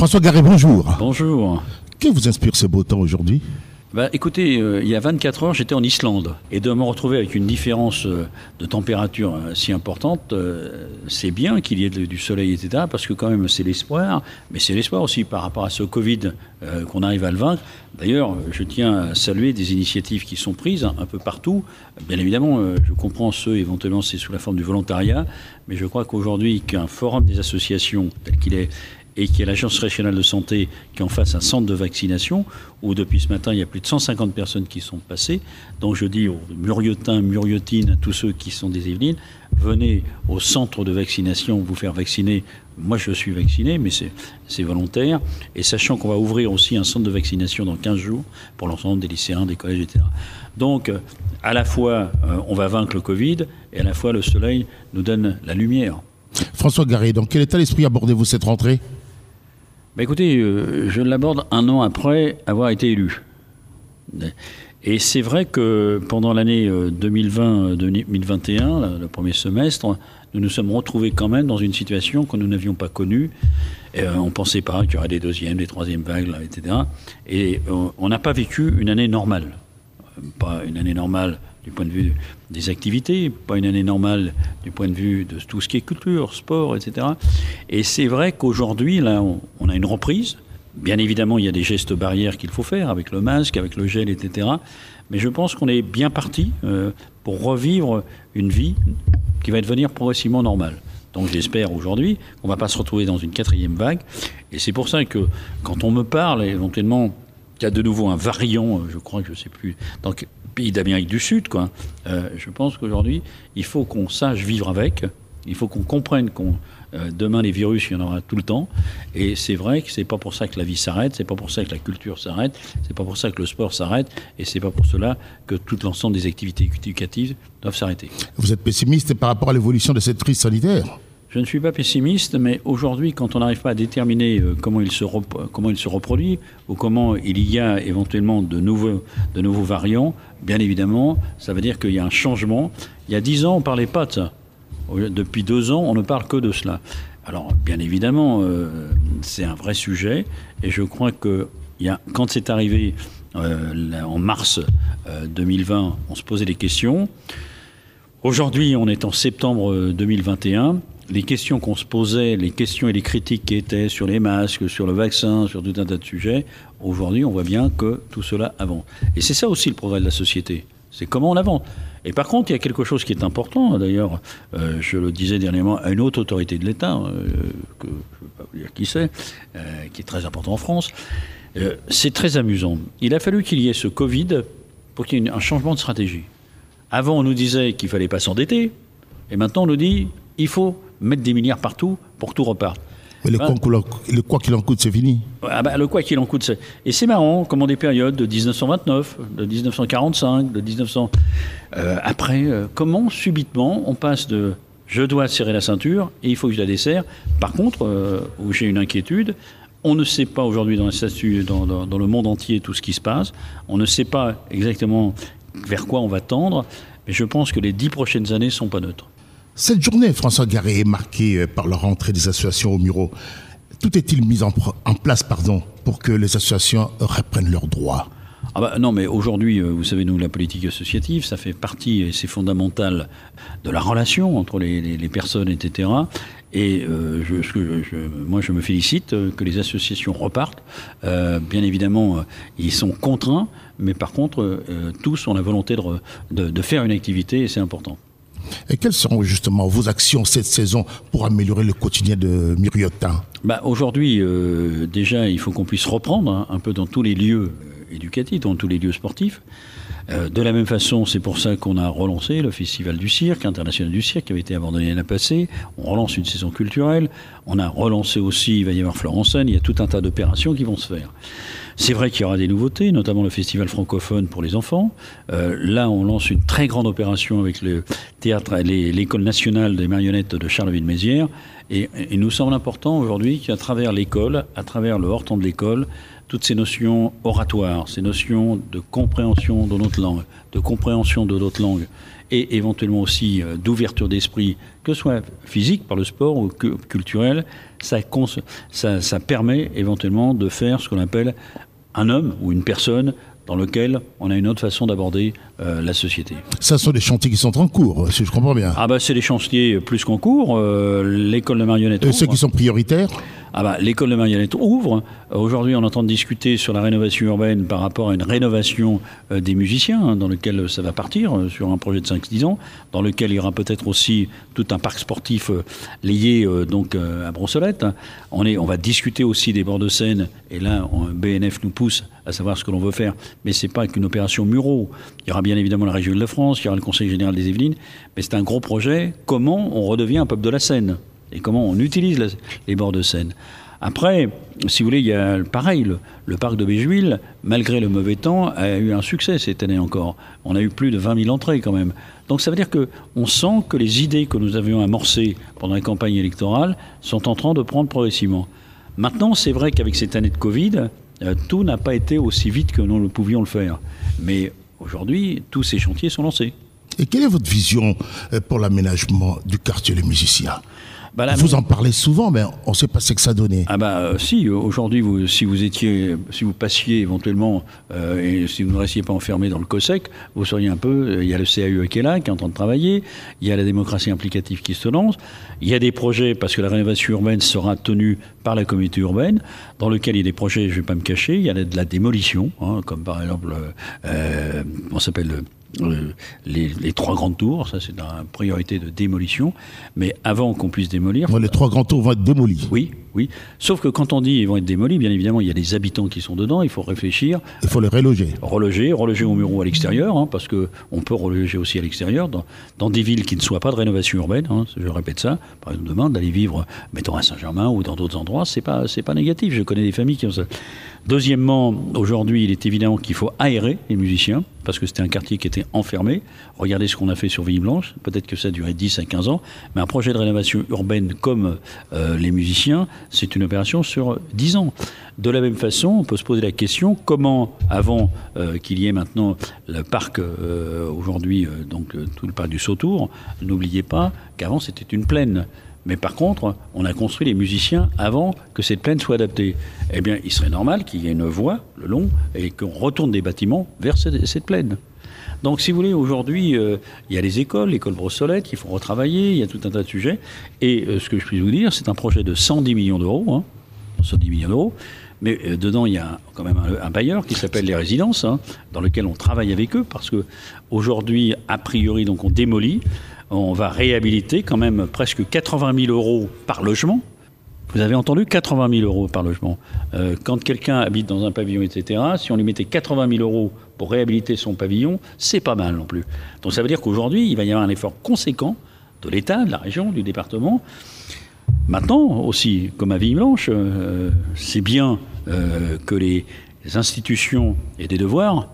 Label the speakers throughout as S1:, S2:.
S1: François Garé, bonjour.
S2: Bonjour.
S1: Que vous inspire ce beau temps aujourd'hui
S2: bah, écoutez, euh, il y a 24 heures, j'étais en Islande. Et de me retrouver avec une différence euh, de température euh, si importante, c'est bien qu'il y ait du soleil, etc. Parce que quand même, c'est l'espoir. Mais c'est l'espoir aussi par rapport à ce Covid qu'on arrive à le vaincre. D'ailleurs, je tiens à saluer des initiatives qui sont prises un peu partout. Bien évidemment, je comprends ceux, éventuellement, c'est sous la forme du volontariat. Mais je crois qu'aujourd'hui, qu'un forum des associations tel qu'il est et qu'il y l'Agence régionale de santé qui en fasse un centre de vaccination, où depuis ce matin, il y a plus de 150 personnes qui sont passées. Donc je dis aux Muriotins, Muriotines, à tous ceux qui sont des Yvelines, venez au centre de vaccination vous faire vacciner. Moi, je suis vacciné, mais c'est volontaire. Et sachant qu'on va ouvrir aussi un centre de vaccination dans 15 jours pour l'ensemble des lycéens, des collèges, etc. Donc, à la fois, euh, on va vaincre le Covid, et à la fois, le soleil nous donne la lumière.
S1: François Garé, dans quel état d'esprit abordez-vous cette rentrée?
S2: Bah, écoutez, euh, je l'aborde un an après avoir été élu. Et c'est vrai que pendant l'année 2020-2021, euh, le premier semestre, nous nous sommes retrouvés quand même dans une situation que nous n'avions pas connue. On euh, on pensait pas qu'il y aurait des deuxièmes, des troisièmes vagues, etc. Et on n'a pas vécu une année normale. Pas une année normale du point de vue des activités, pas une année normale du point de vue de tout ce qui est culture, sport, etc. Et c'est vrai qu'aujourd'hui, là, on, a une reprise. Bien évidemment, il y a des gestes barrières qu'il faut faire avec le masque, avec le gel, etc. Mais je pense qu'on est bien parti euh, pour revivre une vie qui va devenir progressivement normale. Donc j'espère aujourd'hui qu'on ne va pas se retrouver dans une quatrième vague. Et c'est pour ça que quand on me parle éventuellement qu'il y a de nouveau un variant, euh, je crois que je ne sais plus, donc pays d'Amérique du Sud, quoi. Euh, je pense qu'aujourd'hui, il faut qu'on sache vivre avec. Il faut qu'on comprenne qu'on euh, demain les virus, il y en aura tout le temps. Et c'est vrai que c'est pas pour ça que la vie s'arrête, c'est pas pour ça que la culture s'arrête, c'est pas pour ça que le sport s'arrête, et c'est pas pour cela que tout l'ensemble des activités éducatives doivent s'arrêter.
S1: Vous êtes pessimiste par rapport à l'évolution de cette crise sanitaire?
S2: Je ne suis pas pessimiste, mais aujourd'hui, quand on n'arrive pas à déterminer euh, comment il, se comment il se reproduit ou comment il y a éventuellement de nouveaux, de nouveaux variants, bien évidemment, ça veut dire qu'il y a un changement. Il y a dix ans, on ne parlait pas de ça. Depuis deux ans, on ne parle que de cela. Alors, bien évidemment, euh, c'est un vrai sujet, et je crois que y a, quand c'est arrivé euh, en mars 2020, on se posait des questions. Aujourd'hui, on est en septembre 2021 les questions qu'on se posait, les questions et les critiques qui étaient sur les masques, sur le vaccin, sur tout un tas de sujets, aujourd'hui, on voit bien que tout cela avance. Et c'est ça aussi le progrès de la société. C'est comment on avance. Et par contre, il y a quelque chose qui est important, d'ailleurs, euh, je le disais dernièrement à une autre autorité de l'État, euh, que je ne veux pas vous dire qui c'est, euh, qui est très important en France. c'est très amusant. Il a fallu qu'il y ait ce Covid pour qu'il y ait un changement de stratégie. Avant, on nous disait qu'il ne fallait pas s'endetter, et maintenant, on nous dit il faut mettre des milliards partout pour que tout reparte.
S1: Mais le, quoi qu'il en coûte, c'est fini.
S2: Ah bah, le quoi qu'il en coûte, c'est. Et c'est marrant, comment des périodes de 1929, de 1945, de 1900. Euh, après, euh, comment subitement on passe de je dois serrer la ceinture et il faut que je la desserre. Par contre, euh, où j'ai une inquiétude, on ne sait pas aujourd'hui dans, dans, dans, le monde entier tout ce qui se passe. On ne sait pas exactement vers quoi on va tendre. Mais je pense que les dix prochaines années ne sont pas neutres.
S1: Cette journée, François Garé, est marquée euh, par la rentrée des associations au Muro. Tout est-il mis en, place pardon, pour que les associations reprennent leurs droits?
S2: Ah bah non, mais aujourd'hui, euh, vous savez, nous, la politique associative, ça fait partie, et c'est fondamental, de la relation entre les, personnes, etc. Et euh, moi, je me félicite que les associations repartent. bien évidemment, ils sont contraints, mais par contre, tous ont la volonté de faire une activité, et c'est important.
S1: Et quelles seront justement vos actions cette saison pour améliorer le quotidien de Myriotin
S2: bah, Aujourd'hui, euh, déjà, il faut qu'on puisse reprendre hein, un peu dans tous les lieux éducatifs, dans tous les lieux sportifs. Euh, de la même façon, c'est pour ça qu'on a relancé le Festival du cirque, international du cirque, qui avait été abandonné l'année passée. On relance une saison culturelle. On a relancé aussi, il va y avoir Florence il y a tout un tas d'opérations qui vont se faire. C'est vrai qu'il y aura des nouveautés, notamment le festival francophone pour les enfants. Euh, là, on lance une très grande opération avec le théâtre, l'école nationale des marionnettes de Charleville-Mézières. Et il nous semble important aujourd'hui qu'à travers l'école, à travers le hors-temps de l'école, toutes ces notions oratoires, ces notions de compréhension de notre langue, de compréhension de d'autres langues, et éventuellement aussi euh, d'ouverture d'esprit, que ce soit physique par le sport ou culturel, ça, ça, ça permet éventuellement de faire ce qu'on appelle un homme ou une personne dans lequel on a une autre façon d'aborder euh, la société.
S1: Ça sont des chantiers qui sont en cours, si je comprends bien.
S2: Ah bah c'est des chantiers plus qu'en cours. Euh, l'école de marionnettes.
S1: Et ceux qui sont prioritaires?
S2: Ah bah, l'école de marionnettes ouvre. Aujourd'hui, on entend discuter sur la rénovation urbaine par rapport à une rénovation euh, des musiciens, hein, dans lequel ça va partir, sur un projet de 5-10 ans, dans lequel il y aura peut-être aussi tout un parc sportif lié donc à Brossolette. On, on va discuter aussi des bords de Seine, et là, BNF nous pousse à savoir ce que l'on veut faire. Mais c'est pas qu'une opération Murau. Il y aura bien évidemment la région de la France, il y aura le Conseil général des Yvelines, mais c'est un gros projet. Comment on redevient un peuple de la Seine? Et comment on utilise les bords de Seine. Après, si vous voulez, il y a pareil, le, parc de Béjuil, malgré le mauvais temps, a eu un succès cette année encore. On a eu plus de 20 000 entrées quand même. Donc ça veut dire qu'on sent que les idées que nous avions amorcées pendant la campagne électorale sont en train de prendre progressivement. Maintenant, c'est vrai qu'avec cette année de Covid, euh, tout n'a pas été aussi vite que nous le pouvions le faire. Mais aujourd'hui, tous ces chantiers sont lancés.
S1: Et quelle est votre vision euh, pour l'aménagement du quartier Les Musiciens? Bah vous en parlez souvent, mais on ne sait pas ce que ça donnait.
S2: Ah bah euh, si, aujourd'hui, vous, si vous étiez, si vous passiez éventuellement, euh, et si vous ne restiez pas enfermé dans le COSEC, vous seriez un peu, euh, il y a le CAUE qui est là, qui est en train de travailler, il y a la démocratie implicative qui se lance, il y a des projets, parce que la rénovation urbaine sera tenue par la communauté urbaine, dans lequel il y a des projets, je ne vais pas me cacher, il y a de la démolition, hein, comme par exemple, on s'appelle euh, les, trois grandes tours, ça c'est une priorité de démolition, mais avant qu'on puisse démolir...
S1: les trois grandes tours vont être démolies.
S2: Oui, oui. Sauf que quand on dit ils vont être démolis, bien évidemment, il y a des habitants qui sont dedans, il faut réfléchir.
S1: Il faut les reloger.
S2: Reloger, reloger au mur ou à l'extérieur, hein, parce qu'on peut reloger aussi à l'extérieur, dans, des villes qui ne soient pas de rénovation urbaine, hein, je répète ça. Par exemple, demain, d'aller vivre, mettons, à Saint-Germain ou dans d'autres endroits, c'est pas, pas négatif. Je connais des familles qui ont ça. Deuxièmement, aujourd'hui, il est évident qu'il faut aérer les musiciens, parce que c'était un quartier qui était enfermé. Regardez ce qu'on a fait sur Ville-Blanche, peut-être que ça a duré 10 à 15 ans, mais un projet de rénovation urbaine comme euh, les musiciens, c'est une opération sur 10 ans. De la même façon, on peut se poser la question comment, avant euh, qu'il y ait maintenant le parc, euh, aujourd'hui, donc tout le parc du Sautour, n'oubliez pas qu'avant c'était une plaine. Mais par contre, on a construit les musiciens avant que cette plaine soit adaptée. Eh bien, il serait normal qu'il y ait une voie le long et qu'on retourne des bâtiments vers cette, plaine. Donc, si vous voulez, aujourd'hui, euh, il y a les écoles, l'école Brossolette, qu'il faut retravailler, il y a tout un tas de sujets. Et euh, ce que je puis vous dire, c'est un projet de 110 millions d'euros, hein, 110 millions d'euros. Mais euh, dedans, il y a quand même un, bailleur qui s'appelle les résidences, hein, dans lequel on travaille avec eux, parce que aujourd'hui, a priori, donc on démolit on va réhabiliter quand même presque 80 000 euros par logement. Vous avez entendu 80 000 euros par logement. Euh, quand quelqu'un habite dans un pavillon, etc., si on lui mettait 80 000 euros pour réhabiliter son pavillon, c'est pas mal non plus. Donc ça veut dire qu'aujourd'hui, il va y avoir un effort conséquent de l'État, de la région, du département. Maintenant aussi, comme à Ville-Blanche, euh, c'est bien euh, que les institutions aient des devoirs,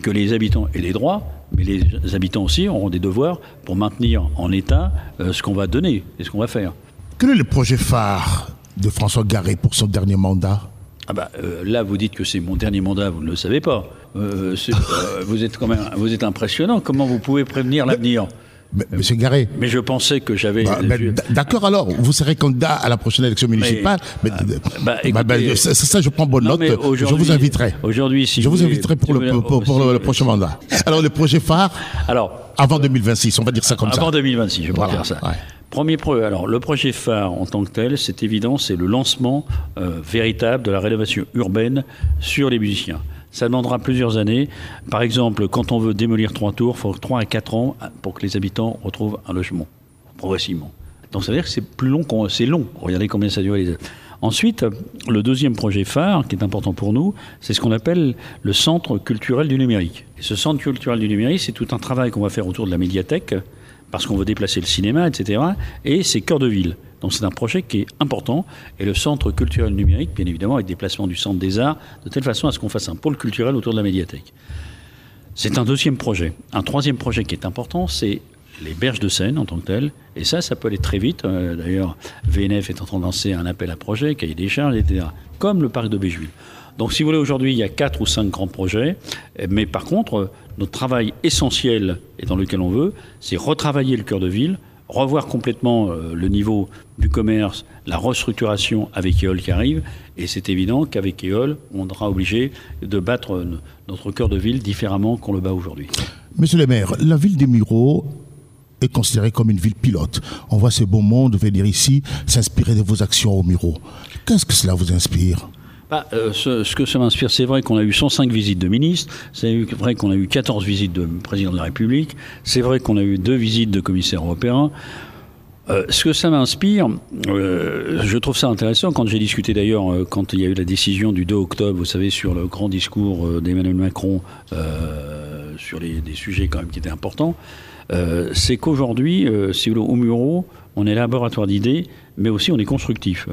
S2: que les habitants aient des droits, mais les habitants aussi auront des devoirs pour maintenir en état euh, ce qu'on va donner et ce qu'on va faire.
S1: Quel est le projet phare de François Garé pour son dernier mandat?
S2: Ah bah, euh, là, vous dites que c'est mon dernier mandat, vous ne le savez pas. Euh, vous êtes quand même, vous êtes impressionnant. Comment vous pouvez prévenir l'avenir?
S1: Monsieur Garé.
S2: Mais je pensais que j'avais. Bah,
S1: d'accord alors, vous serez candidat à la prochaine élection municipale. Mais, bah, bah, ça, je prends bonne note. Je vous inviterai.
S2: Aujourd'hui, si
S1: je vous, inviterai pour, le, pour, le, prochain mandat. Alors le projet phare. Alors. Avant 2026, on va dire ça comme
S2: ça.
S1: Avant
S2: 2026, je vais dire ça. Premier projet. Alors le projet phare en tant que tel, c'est évident, c'est le lancement euh, véritable de la rénovation urbaine sur les musiciens. Ça demandera plusieurs années. Par exemple, quand on veut démolir trois tours, il faut 3 à 4 ans pour que les habitants retrouvent un logement, progressivement. Donc ça veut dire que c'est plus long, c'est long. Regardez combien ça dure. Ensuite, le deuxième projet phare, qui est important pour nous, c'est ce qu'on appelle le centre culturel du numérique. Ce centre culturel du numérique, c'est tout un travail qu'on va faire autour de la médiathèque, parce qu'on veut déplacer le cinéma, etc. Et c'est cœur de ville. Donc c'est un projet qui est important. Et le centre culturel numérique, bien évidemment, avec déplacement du centre des arts, de telle façon à ce qu'on fasse un pôle culturel autour de la médiathèque. C'est un deuxième projet. Un troisième projet qui est important, c'est les berges de Seine en tant que telles. Et ça, ça peut aller très vite. Euh, d'ailleurs, VNF est en train de lancer un appel à projet, cahier des charges, etc. comme le parc de Béjuville. Donc, si vous voulez, aujourd'hui, il y a quatre ou cinq grands projets. Mais par contre, notre travail essentiel, et dans lequel on veut, c'est retravailler le cœur de ville, revoir complètement euh, le niveau du commerce, la restructuration avec EOL qui arrive. Et c'est évident qu'avec EOL, on sera obligé de battre notre cœur de ville différemment qu'on le bat aujourd'hui.
S1: Monsieur le maire, la ville des Mureaux est considérée comme une ville pilote. On voit ce beau monde venir ici s'inspirer de vos actions aux Mureaux. Qu'est-ce que cela vous inspire?
S2: Bah, euh, ce, que ça m'inspire, c'est vrai qu'on a eu 105 visites de ministres, c'est vrai qu'on a eu 14 visites de président de la République, c'est vrai qu'on a eu deux visites de commissaires européens. Euh, ce que ça m'inspire, euh, je trouve ça intéressant quand j'ai discuté d'ailleurs, quand il y a eu la décision du 2 octobre, vous savez, sur le grand discours d'Emmanuel Macron sur les, des sujets quand même qui étaient importants, c'est qu'aujourd'hui, si vous voulez, au Muro, on est laboratoire d'idées, mais aussi on est constructif.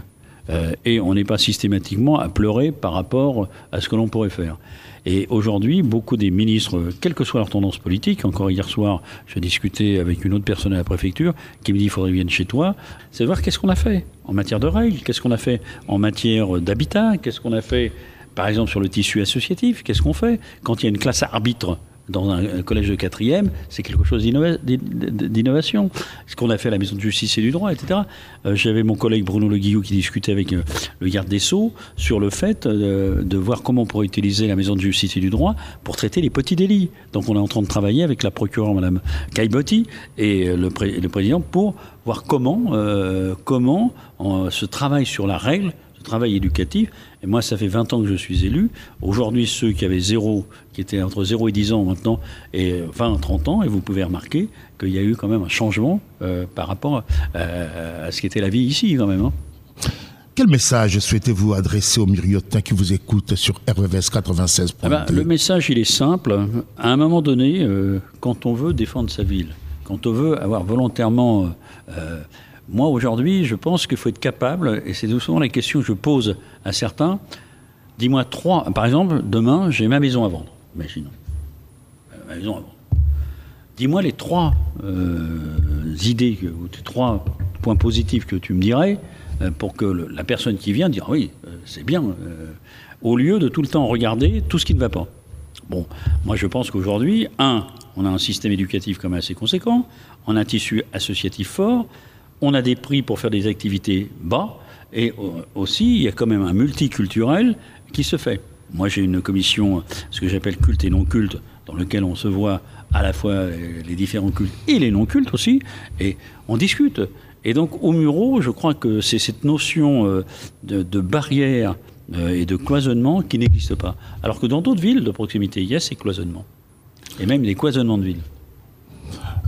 S2: Euh, et on n'est pas systématiquement à pleurer par rapport à ce que l'on pourrait faire. Et aujourd'hui, beaucoup des ministres, quelle que soit leur tendance politique, encore hier soir, j'ai discuté avec une autre personne à la préfecture qui me dit il faudrait viennent chez toi, c'est voir qu'est-ce qu'on a fait en matière de règles, qu'est-ce qu'on a fait en matière d'habitat, qu'est-ce qu'on a fait par exemple sur le tissu associatif, qu'est-ce qu'on fait quand il y a une classe arbitre dans un collège de quatrième, c'est quelque chose d'innovation. Ce qu'on a fait à la Maison de justice et du droit, etc. Euh, j'avais mon collègue Bruno Le Guillou qui discutait avec euh, le garde des Sceaux sur le fait euh, de voir comment on pourrait utiliser la Maison de justice et du droit pour traiter les petits délits. Donc on est en train de travailler avec la procureure, Madame Caillebotti, et le, président pour voir comment, comment ce travail sur la règle travail éducatif. Et moi, ça fait 20 ans que je suis élu. Aujourd'hui, ceux qui avaient zéro, qui étaient entre 0 et 10 ans maintenant, et 20 30 ans, et vous pouvez remarquer qu'il y a eu quand même un changement euh, par rapport euh, à ce qu'était la vie ici, quand même. Hein.
S1: Quel message souhaitez-vous adresser aux myriotins qui vous écoutent sur RVS 96
S2: ah ben, Le message, il est simple. À un moment donné, euh, quand on veut défendre sa ville, quand on veut avoir volontairement moi, aujourd'hui, je pense qu'il faut être capable, et c'est souvent la question que je pose à certains. Dis-moi trois, par exemple, demain, j'ai ma maison à vendre. Imaginons. Euh, ma maison à vendre. Dis-moi les trois euh, idées, ou les trois points positifs que tu me dirais euh, pour que la personne qui vient dise oui, c'est bien, au lieu de tout le temps regarder tout ce qui ne va pas. Bon, moi je pense qu'aujourd'hui, un, on a un système éducatif quand même assez conséquent, on a un tissu associatif fort, on a des prix pour faire des activités bas, et aussi, il y a quand même un multiculturel qui se fait. Moi, j'ai une commission, ce que j'appelle culte et non culte, dans lequel on se voit à la fois les différents cultes et les non cultes aussi, et on discute. Et donc, au Muro, je crois que c'est cette notion euh, de, barrière euh, et de cloisonnement qui n'existe pas. Alors que dans d'autres villes de proximité, il y a ces cloisonnements. Et même des cloisonnements de villes.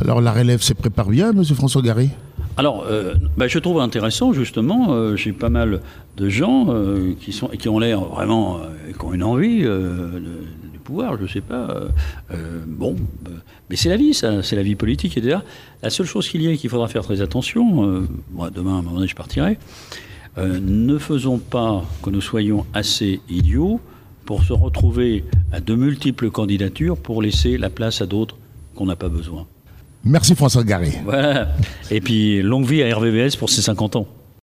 S1: Alors, la relève se prépare bien, M. François Garry
S2: alors, euh, bah, je trouve intéressant, justement, euh, j'ai pas mal de gens euh, qui, sont, qui ont l'air vraiment, qui ont une envie du pouvoir, je sais pas. bon, mais c'est la vie, ça, c'est la vie politique, etc. La seule chose qu'il y a qu'il faudra faire très attention, moi, demain, à un moment donné, je partirai, ne faisons pas que nous soyons assez idiots pour se retrouver à de multiples candidatures pour laisser la place à d'autres qu'on n'a pas besoin.
S1: Merci François Garé.
S2: Voilà. Et puis longue vie à RVVS pour ses 50 ans.